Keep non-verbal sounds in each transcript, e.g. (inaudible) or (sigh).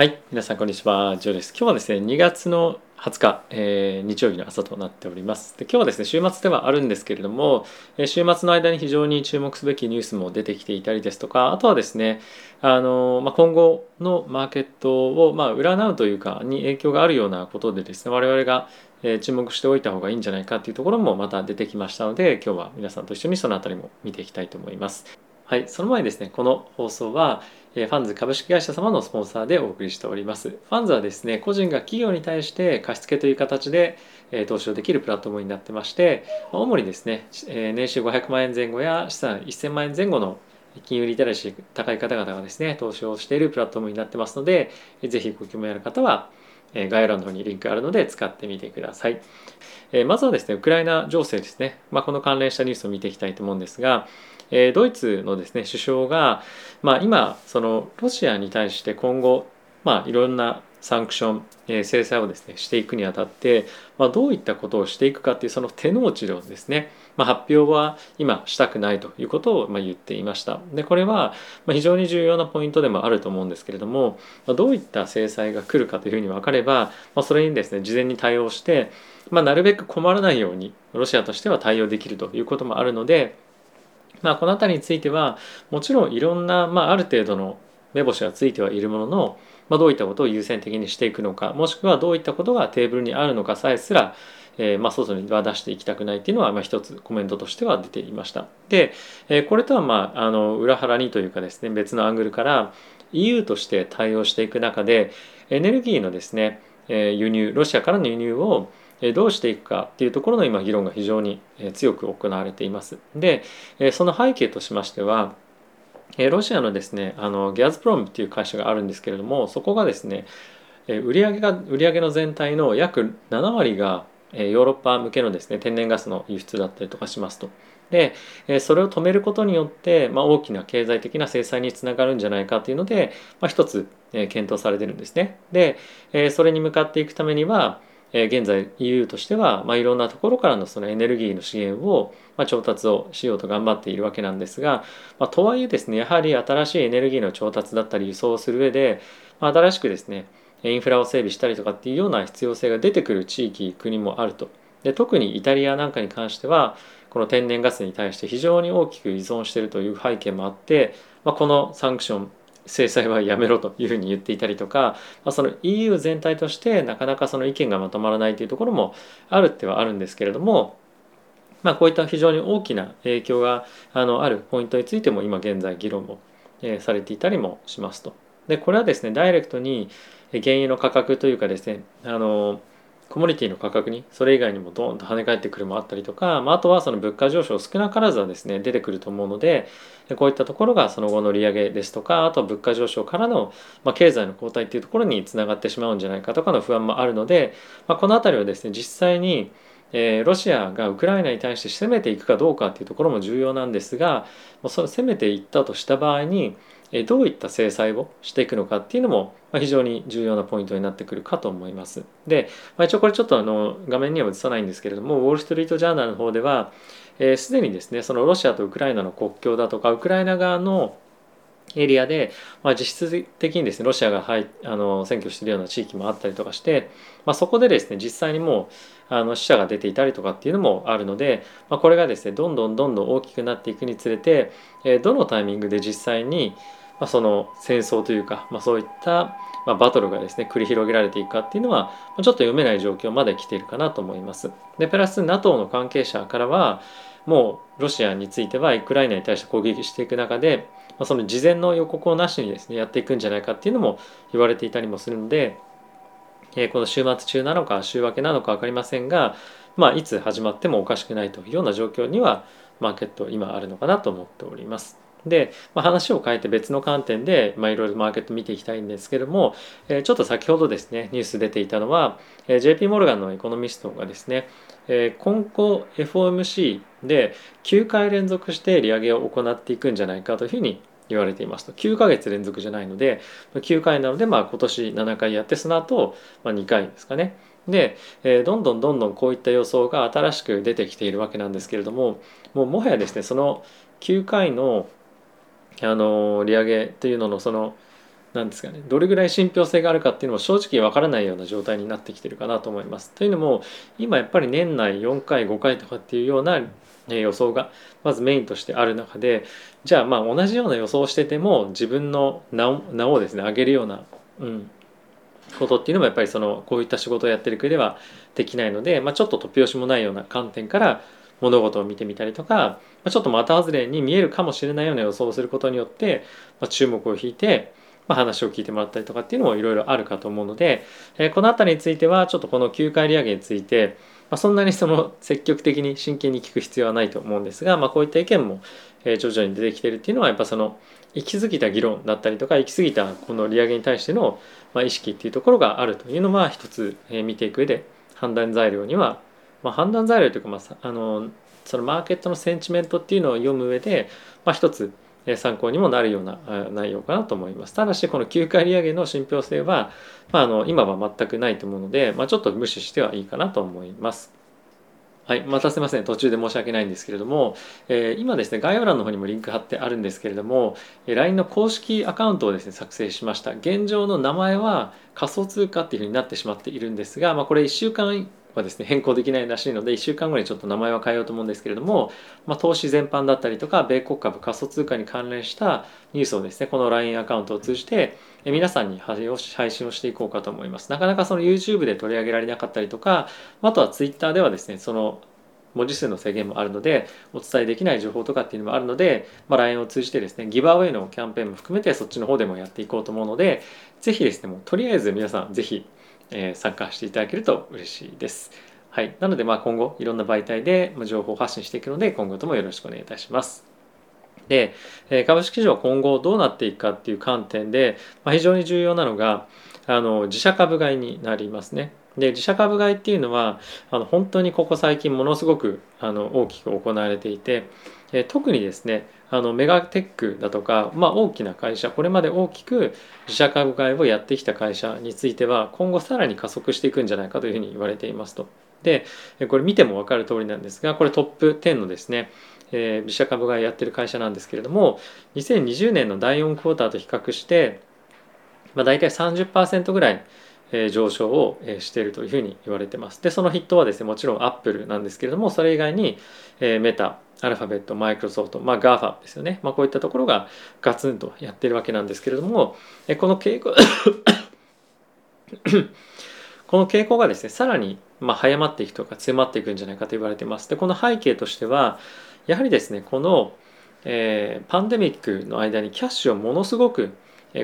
はい、皆さんこんにちは、ジョーです。今日はですね、2月の20日、えー、日曜日の朝となっております。で今日はですね、週末ではあるんですけれども、えー週末の間に非常に注目すべきニュースも出てきていたりですとか、あとはですね、あのまあ、今後のマーケットを、まあ、占うというか、に影響があるようなことでですね、我々がえ注目しておいた方がいいんじゃないかというところもまた出てきましたので、今日は皆さんと一緒にそのあたりも見ていきたいと思います。はい、その前にですね、この放送は、ファンズ株式会社様のスポンサーでお送りしております。ファンズはですね、個人が企業に対して貸付という形で、投資をできるプラットフォームになってまして、主にですね、年収500万円前後や資産1000万円前後の金融リテラシー高い方々がですね、投資をしているプラットフォームになってますので、ぜひご興味ある方は、概要欄の方にリンクがあるので使ってみてください。まずはですね、ウクライナ情勢ですね、まあ、この関連したニュースを見ていきたいと思うんですが、えドイツのですね首相が、まあ、今そのロシアに対して今後、まあ、いろんなサンクション、え制裁をですねしていくにあたって、まあ、どういったことをしていくかっていうその手の内をですね、まあ、発表は今したくないということをま言っていました。でこれはま非常に重要なポイントでもあると思うんですけれども、ま、どういった制裁が来るかというふうに分かれば、まあ、それにですね事前に対応して、ま、なるべく困らないようにロシアとしては対応できるということもあるのでまあ、この辺りについてはもちろんいろんな、まあ、ある程度の目星はついてはいるものの、まあ、どういったことを優先的にしていくのかもしくはどういったことがテーブルにあるのかさえすら、えーまあ、外には出していきたくないっていうのは、まあ、一つコメントとしては出ていました。で、えーこれとは、まあ、あの裏腹にというかですね別のアングルから EU として対応していく中でエネルギーのですね、えー輸入ロシアからの輸入をどうしていくかっていうところの今議論が非常に強く行われています。で、その背景としましては、ロシアのですねあのギャズプロムっていう会社があるんですけれどもそこがですねえ売上が売上の全体の約7割がヨーロッパ向けのですね天然ガスの輸出だったりとかしますと。でそれを止めることによって、まあ、大きな経済的な制裁につながるんじゃないかというので、まあ、一つ検討されてるんですね。でそれに向かっていくためにはえ現在 EU としては、まあ、いろんなところからのそのエネルギーの資源を、まあ、調達をしようと頑張っているわけなんですが、まあ、とはいえですねやはり新しいエネルギーの調達だったり輸送をする上で、ま、新しくですねインフラを整備したりとかっていうような必要性が出てくる地域国もあると。で特にイタリアなんかに関してはこの天然ガスに対して非常に大きく依存しているという背景もあって、ま、このサンクション制裁はやめろというふうに言っていたりとか、まあ、その EU 全体としてなかなかその意見がまとまらないというところもあるってはあるんですけれども、まあ、こういった非常に大きな影響があのあるポイントについても今現在議論も、えーされていたりもしますと。でこれはですねダイレクトに原油の価格というかですねあのコモディティの価格にそれ以外にもドーンと跳ね返ってくるもあったりとか、まあ、あとはその物価上昇少なからずはですね出てくると思うのでこういったところがその後の利上げですとかあとは物価上昇からの、まあ、経済の後退っていうところにつながってしまうんじゃないかとかの不安もあるので、まあ、この辺りはですね実際にえーロシアがウクライナに対して攻めていくかどうかっていうところも重要なんですがもうその攻めていったとした場合にどういった制裁をしていくのかっていうのも非常に重要なポイントになってくるかと思います。で、まあ、一応これちょっとあの画面には映さないんですけれどもウォール・ストリート・ジャーナルの方ではえーすでにですねそのロシアとウクライナの国境だとかウクライナ側のエリアで、まあ、実質的にですねロシアが入あの占拠しているような地域もあったりとかして、まあ、そこでですね実際にもうあの死者が出ていたりとかっていうのもあるので、まあ、これがですねどんどんどんどん大きくなっていくにつれて、えーどのタイミングで実際に、まあ、その戦争というか、まあ、そういった、まあ、バトルがですね繰り広げられていくかっていうのはまちょっと読めない状況まで来ているかなと思います。でプラス NATO の関係者からはもうロシアについてはウクライナに対して攻撃していく中で、まあ、その事前の予告をなしにですねやっていくんじゃないかっていうのも言われていたりもするので、えーこの週末中なのか週明けなのか分かりませんが、まあ、いつ始まってもおかしくないというような状況にはマーケット今あるのかなと思っております。で、まあ、話を変えて別の観点で、まあ、いろいろマーケット見ていきたいんですけども、えーちょっと先ほどですねニュース出ていたのは、えー JP モルガンのエコノミストがですね、えー今後 FOMC で9回連続して利上げを行っていくんじゃないかというふうに言われていますと。9ヶ月連続じゃないので9回なのでまあ今年7回やってその後、まあ2回ですかね。で、えーどんどんどんどんこういった予想が新しく出てきているわけなんですけれどももうもはやですねその9回のあの利上げというののそのなんですかねどれぐらい信憑性があるかっていうのも正直わからないような状態になってきてるかなと思います。というのも今やっぱり年内4回5回とかっていうような予想がまずメインとしてある中でじゃあまあ同じような予想をしてても自分の名を名をですね上げるような、うん、ことっていうのもやっぱりそのこういった仕事をやってる国ではできないので、まあ、ちょっと突拍子もないような観点から物事を見てみたりとか、ま、ちょっと的外れに見えるかもしれないような予想をすることによって、ま、注目を引いて、ま、話を聞いてもらったりとかっていうのもいろいろあるかと思うので、えー、この辺りについてはちょっとこの9回利上げについて、ま、そんなにその積極的に真剣に聞く必要はないと思うんですが、まあ、こういった意見も徐々に出てきてるっていうのはやっぱその行き過ぎた議論だったりとか行き過ぎたこの利上げに対しての意識っていうところがあるというのは一つ見ていく上で判断材料には、まあ、判断材料というか、まあ、あのそのマーケットのセンチメントっていうのを読む上で、まあ、一つ参考にもなるような内容かなと思います。ただしこの9回利上げの信憑性は、まあ、あの今は全くないと思うので、まあ、ちょっと無視してはいいかなと思います。はい、またすみません途中で申し訳ないんですけれども、えー、今ですね概要欄の方にもリンク貼ってあるんですけれども LINE の公式アカウントをですね作成しました現状の名前は仮想通貨っていうふうになってしまっているんですが、まあ、これ1週間はですね変更できないらしいので1週間後にちょっと名前は変えようと思うんですけれども、まあ、投資全般だったりとか米国株仮想通貨に関連したニュースをですねこの LINE アカウントを通じて皆さんに配信をしていこうかと思います。なかなかその YouTube で取り上げられなかったりとかあとは Twitter ではですねその文字数の制限もあるのでお伝えできない情報とかっていうのもあるので、まあ、LINE を通じてですねギブアウェイのキャンペーンも含めてそっちの方でもやっていこうと思うのでぜひですねもうとりあえず皆さんぜひ、え、参加していただけると嬉しいです。はい、なのでまあ今後いろんな媒体で情報を発信していくので今後ともよろしくお願いいたします。で株式市場今後どうなっていくかっていう観点で、まあ、非常に重要なのがあの自社株買いになりますね。で自社株買いっていうのはあの本当にここ最近ものすごくあの大きく行われていて、え特にですねあのメガテックだとか、まあ、大きな会社これまで大きく自社株買いをやってきた会社については今後さらに加速していくんじゃないかというふうに言われていますと。でこれ見ても分かる通りなんですがこれトップ10のですねえー、自社株買いやってる会社なんですけれども2020年の第4クォーターと比較して、まあ、大体30%ぐらい上昇をしているというふうに言われてます。で、その筆頭はですね、もちろんアップルなんですけれども、それ以外にえメタ、アルファベット、マイクロソフト、まあ GAFA ですよね。まあこういったところがガツンとやってるわけなんですけれども、この傾向 (coughs) この傾向がですね、さらにまあ早まっていくとか強まっていくんじゃないかと言われてます。で、この背景としては、やはりですね、この、えー、パンデミックの間にキャッシュをものすごく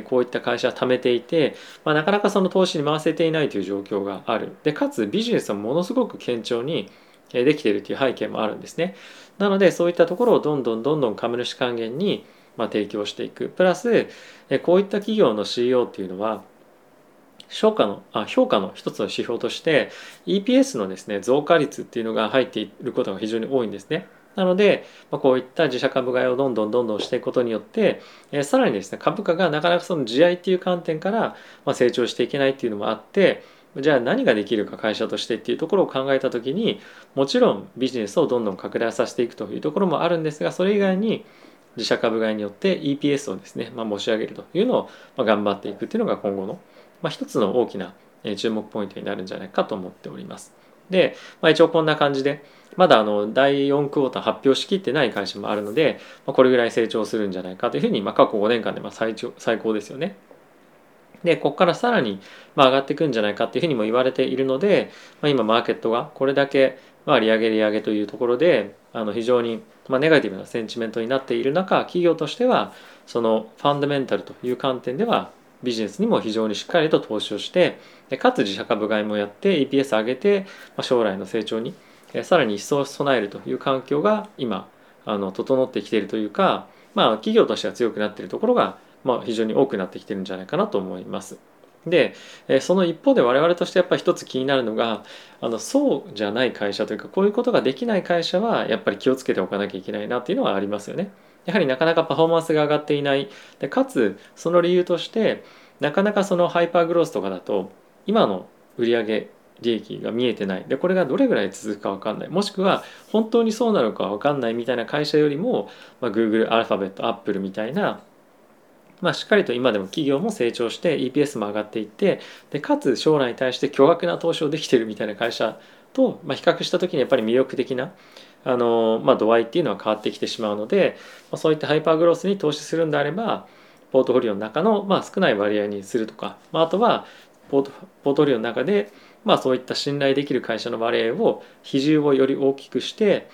こういった会社は貯めていて、まあ、なかなかその投資に回せていないという状況があるでかつビジネスはものすごく堅調にできているという背景もあるんですねなのでそういったところをどんどんどんどん株主還元にま提供していくプラスこういった企業の CEO っていうのは評価のあ評価の一つの指標として EPS のですね増加率っていうのが入っていることが非常に多いんですね。なので、まあ、こういった自社株買いをどんどんどんどんしていくことによって、えー、さらにですね株価がなかなかその地合いっていう観点から、まあ、成長していけないっていうのもあってじゃあ何ができるか会社としてっていうところを考えた時にもちろんビジネスをどんどん拡大させていくというところもあるんですがそれ以外に自社株買いによって EPS をですね、まあ、申し上げるというのを、頑張っていくっていうのが今後の、まあ、一つの大きな注目ポイントになるんじゃないかと思っております。で、まあ、一応こんな感じでまだあの第4クォーター発表しきってない会社もあるので、まあ、これぐらい成長するんじゃないかというふうに、まあ、過去5年間でまあ最長最高ですよね。でここからさらにま上がっていくんじゃないかっていうふうにも言われているので、まあ、今マーケットがこれだけまあ利上げ利上げというところであの非常にまネガティブなセンチメントになっている中企業としてはそのファンダメンタルという観点ではビジネスにも非常にしっかりと投資をしてでかつ自社株買いもやって EPS 上げてま将来の成長にさらに一層備えるという環境が今あの整ってきているというか、まあ、企業としては強くなっているところが、まあ、非常に多くなってきてるんじゃないかなと思います。でその一方で我々としてやっぱり一つ気になるのがあのそうじゃない会社というかこういうことができない会社はやっぱり気をつけておかなきゃいけないなっていうのはありますよね。やはりなかなかパフォーマンスが上がっていないでかつその理由としてなかなかそのハイパーグロースとかだと今の売上利益が見えてないでこれがどれぐらい続くか分かんないもしくは本当にそうなのか分かんないみたいな会社よりも、まあ、Google アルファベットアップルみたいなまあ、しっかりと今でも企業も成長して EPS も上がっていってでかつ将来に対して巨額な投資をできてるみたいな会社と、まあ、比較した時にやっぱり魅力的なあの、まあ、度合いっていうのは変わってきてしまうので、まあ、そういったハイパーグロースに投資するんであればポートフォリオの中の、まあ、少ない割合にするとか、まあ、あとはポートポートフォリオの中で、まあ、そういった信頼できる会社の割合を比重をより大きくして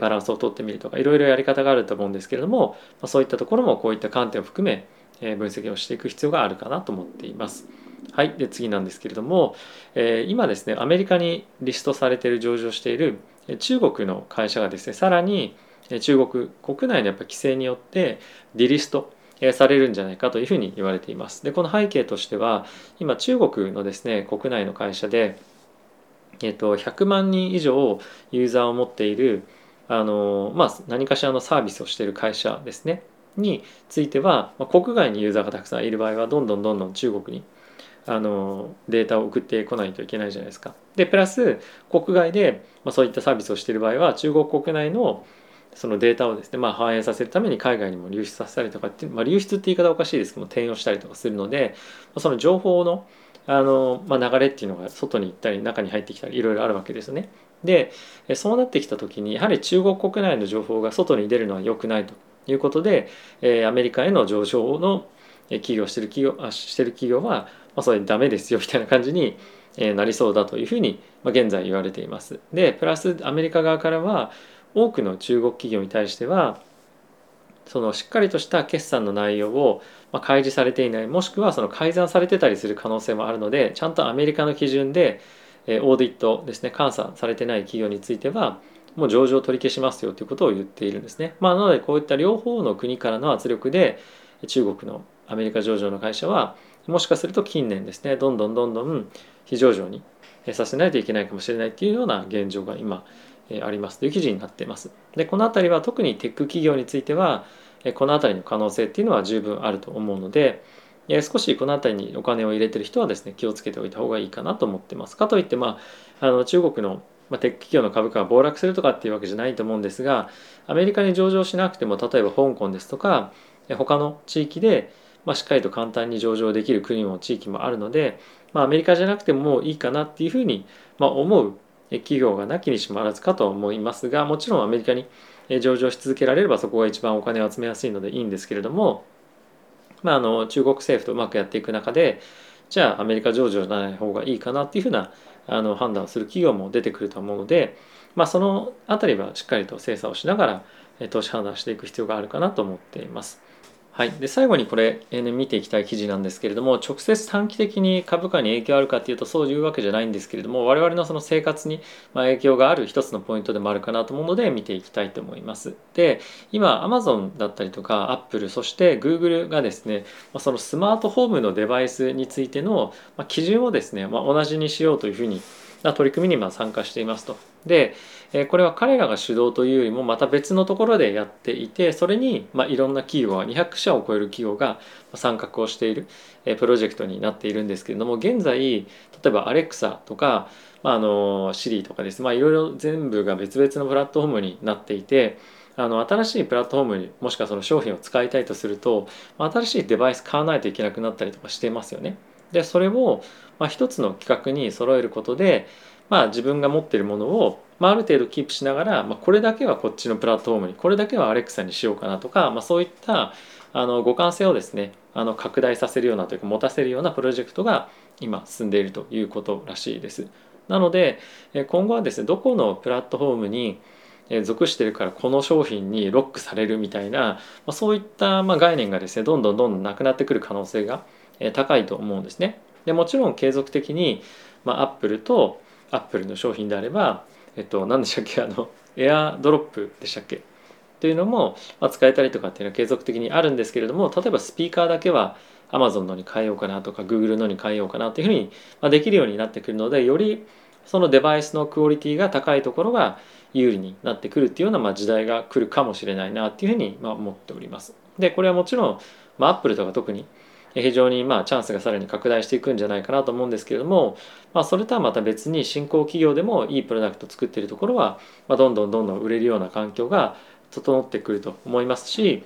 バランスをとってみるとかいろいろやり方があると思うんですけれども、そういったところもこういった観点を含め分析をしていく必要があるかなと思っています。はい、で次なんですけれども、え、今ですねアメリカにリストされている上場している中国の会社がですねさらに中国国内のやっぱ規制によってディリストされるんじゃないかというふうに言われています。でこの背景としては今中国のですね国内の会社で、えっと、100万人以上ユーザーを持っているあの、まあ、何かしらのサービスをしている会社ですねについては、まあ、国外にユーザーがたくさんいる場合はどんどんどんどん中国にあのデータを送ってこないといけないじゃないですか。でプラス国外で、まあ、そういったサービスをしている場合は中国国内のそのデータをですね、まあ、反映させるために海外にも流出させたりとかって、まあ、流出って言い方おかしいですけども転用したりとかするのでその情報のあの、まあ、流れっていうのが外に行ったり中に入ってきたりいろいろあるわけですね。でそうなってきた時にやはり中国国内の情報が外に出るのは良くないということでアメリカへの上場の企業してる企業あしてる企業はまあ、それダメですよみたいな感じにえなりそうだというふうにま現在言われています。でプラスアメリカ側からは多くの中国企業に対してはそのしっかりとした決算の内容をま開示されていないもしくはその改ざんされてたりする可能性もあるのでちゃんとアメリカの基準でえオーディットですね監査されてない企業についてはもう上場取り消しますよということを言っているんですね。まあ、なのでこういった両方の国からの圧力で中国のアメリカ上場の会社はもしかすると近年ですねどんどんどんどん非上場にさせないといけないかもしれないっていうような現状が今ありますという記事になっています。でこの辺りは特にテック企業についてはこの辺りの可能性っていうのは十分あると思うので少しこの辺りにお金を入れてる人はですね気をつけておいた方がいいかなと思ってます。かといってまああの中国のまテック企業の株価が暴落するとかっていうわけじゃないと思うんですがアメリカに上場しなくても例えば香港ですとか他の地域でまあ、しっかりと簡単に上場できる国も地域もあるので、まあ、アメリカじゃなくてももういいかなっていうふうに、まあ、思う企業がなきにしもあらずかと思いますがもちろんアメリカに上場し続けられればそこが一番お金を集めやすいのでいいんですけれども、まあ、あの中国政府とうまくやっていく中でじゃあアメリカ上場じゃない方がいいかなっていうふうなあの判断する企業も出てくると思うので、まあ、その辺りはしっかりと精査をしながら投資判断していく必要があるかなと思っています。はい、で最後にこれ、えー、見ていきたい記事なんですけれども直接短期的に株価に影響あるかっていうとそういうわけじゃないんですけれども我々のその生活に影響がある一つのポイントでもあるかなと思うので見ていきたいと思います。で今 Amazon だったりとか Apple そして Google がですねそのスマートフォームのデバイスについての基準をですね、まあ、同じにしようというふうにな取り組みにま参加していますと。でこれは彼らが主導というよりもまた別のところでやっていてそれにまいろんな企業が200社を超える企業が参画をしているプロジェクトになっているんですけれども現在例えばアレクサとか、まあ、あの Siri とかですまいろいろ全部が別々のプラットフォームになっていてあの新しいプラットフォームにもしくはその商品を使いたいとすると新しいデバイス買わないといけなくなったりとかしてますよね。でそれを、まあ、一つの企画に揃えることでまあ、自分が持っているものを、まあ、ある程度キープしながら、まあ、これだけはこっちのプラットフォームにこれだけはアレクサにしようかなとか、まあ、そういったあの互換性をですねあの拡大させるようなというか持たせるようなプロジェクトが今進んでいるということらしいです。なので今後はですねどこのプラットフォームに属してるからこの商品にロックされるみたいな、まあ、そういったま概念がですねどんどんどんどんなくなってくる可能性が高いと思うんですね。でもちろん継続的に、まあ、アップルとアップルの商品であれば、えっと、何でしたっけあのエアドロップでしたっけ？というのも、まあ、使えたりとかっていうのは継続的にあるんですけれども例えばスピーカーだけは Amazon のに変えようかなとか Google のに変えようかなというふうに、まあ、できるようになってくるのでよりそのデバイスのクオリティが高いところが有利になってくるっていうような、まあ、時代が来るかもしれないなっていうふうに、まあ、思っております。でこれはもちろん、まあ、Apple とか特に非常にまあチャンスがさらに拡大していくんじゃないかなと思うんですけれども、まあ、それとはまた別に新興企業でもいいプロダクト作っているところは、まあ、どんどんどんどん売れるような環境が整ってくると思いますし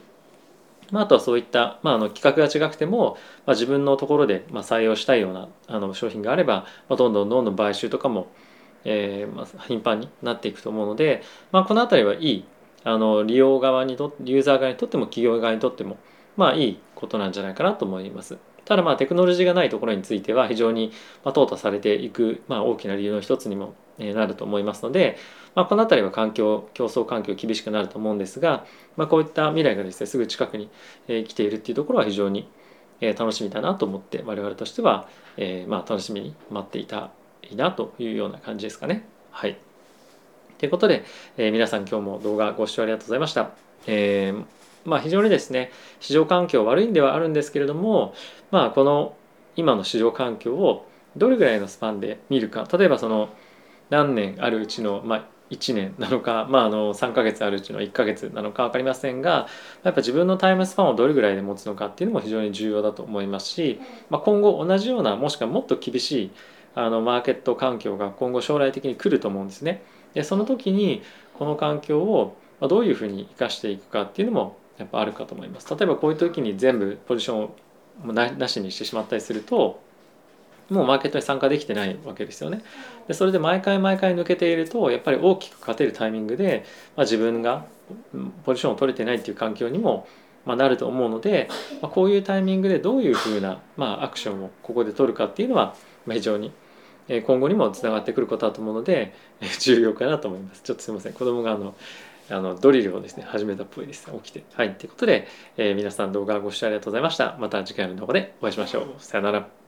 まあ、あとはそういった、まあ、あの企画が違くても、まあ、自分のところで、まあ、採用したいようなあの商品があれば、まあ、どんどんどんどん買収とかも、えーまあ、頻繁になっていくと思うので、まあ、この辺りはいいあの利用側にとユーザー側にとっても企業側にとってもまあいいことなんじゃないかなと思います。ただまあテクノロジーがないところについては非常にま淘汰されていく、まあ、大きな理由の一つにもなると思いますので、まあ、この辺りは環境競争環境厳しくなると思うんですが、まあ、こういった未来がですねすぐ近くに来ているっていうところは非常に楽しみだなと思って我々としては、え、まあ楽しみに待っていたいなというような感じですかね。はい。ということで、え、皆さん今日も動画ご視聴ありがとうございました。えー、まあ、非常にですね市場環境悪いんではあるんですけれども、まあ、この今の市場環境をどれぐらいのスパンで見るか例えばその何年あるうちの、まあ、1年なのか、まあ、あの3ヶ月あるうちの1ヶ月なのか分かりませんがやっぱ自分のタイムスパンをどれぐらいで持つのかっていうのも非常に重要だと思いますし、まあ、今後同じようなもしくはもっと厳しいあのマーケット環境が今後将来的に来ると思うんですね。でその時にこの環境をどういうふうに生かしていくかっていうのもやっぱあるかと思います。例えばこういう時に全部ポジションをなしにしてしまったりするともうマーケットに参加できてないわけですよね。でそれで毎回毎回抜けているとやっぱり大きく勝てるタイミングで、まあ、自分がポジションを取れてないっていう環境にも、まあ、なると思うので、まあ、こういうタイミングでどういうふうな、まあ、アクションをここで取るかっていうのは、非常に今後にもつながってくることだと思うので重要かなと思います。ちょっとすいません子供があのあのドリルをですね始めたっぽいです、起きて。はいということで、えー、皆さん動画ご視聴ありがとうございました。また次回の動画でお会いしましょう。さよなら。